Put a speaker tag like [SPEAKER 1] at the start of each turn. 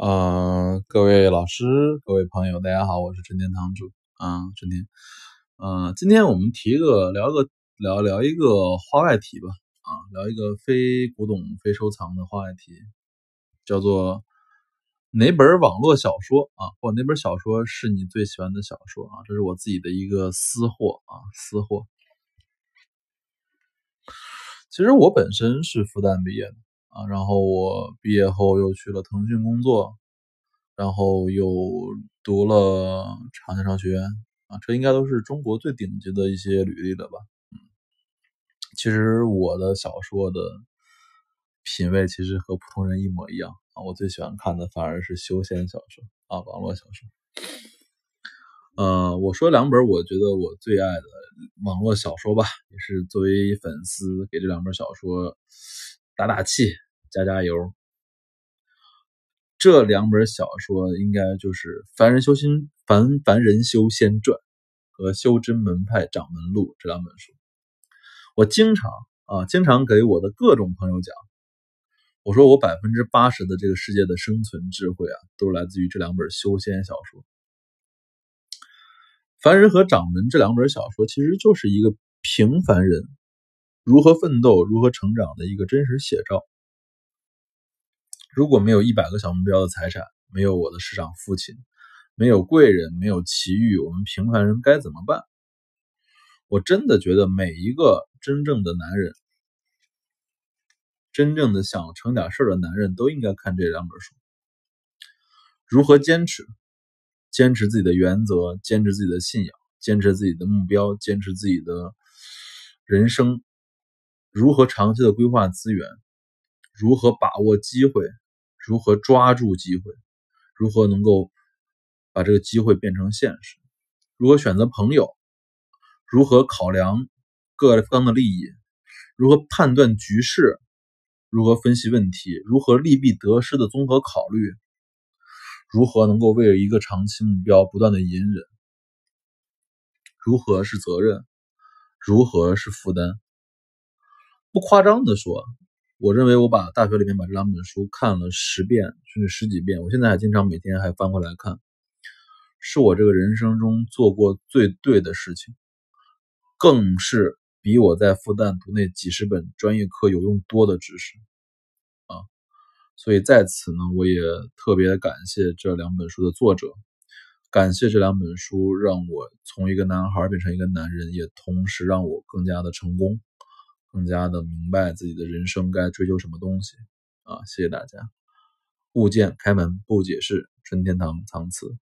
[SPEAKER 1] 呃，各位老师、各位朋友，大家好，我是春天堂主啊，春天。呃，今天我们提个聊个聊聊一个话外题吧，啊，聊一个非古董、非收藏的话外题，叫做哪本网络小说啊，或哪本小说是你最喜欢的小说啊？这是我自己的一个私货啊，私货。其实我本身是复旦毕业的。啊，然后我毕业后又去了腾讯工作，然后又读了长江商学院，啊，这应该都是中国最顶级的一些履历了吧？嗯，其实我的小说的品味其实和普通人一模一样啊，我最喜欢看的反而是修仙小说啊，网络小说。呃，我说两本我觉得我最爱的网络小说吧，也是作为粉丝给这两本小说。打打气，加加油。这两本小说应该就是《凡人修仙》《凡凡人修仙传》和《修真门派掌门录》这两本书。我经常啊，经常给我的各种朋友讲，我说我百分之八十的这个世界的生存智慧啊，都是来自于这两本修仙小说。《凡人和掌门》这两本小说其实就是一个平凡人。如何奋斗、如何成长的一个真实写照。如果没有一百个小目标的财产，没有我的市长父亲，没有贵人，没有奇遇，我们平凡人该怎么办？我真的觉得每一个真正的男人，真正的想成点事的男人，都应该看这两本书。如何坚持？坚持自己的原则，坚持自己的信仰，坚持自己的目标，坚持自己的人生。如何长期的规划资源？如何把握机会？如何抓住机会？如何能够把这个机会变成现实？如何选择朋友？如何考量各方的利益？如何判断局势？如何分析问题？如何利弊得失的综合考虑？如何能够为一个长期目标不断的隐忍？如何是责任？如何是负担？不夸张的说，我认为我把大学里面把这两本书看了十遍甚至十几遍，我现在还经常每天还翻过来看，是我这个人生中做过最对的事情，更是比我在复旦读那几十本专业课有用多的知识啊！所以在此呢，我也特别感谢这两本书的作者，感谢这两本书让我从一个男孩变成一个男人，也同时让我更加的成功。更加的明白自己的人生该追求什么东西啊！谢谢大家。物见开门不解释，春天堂藏词。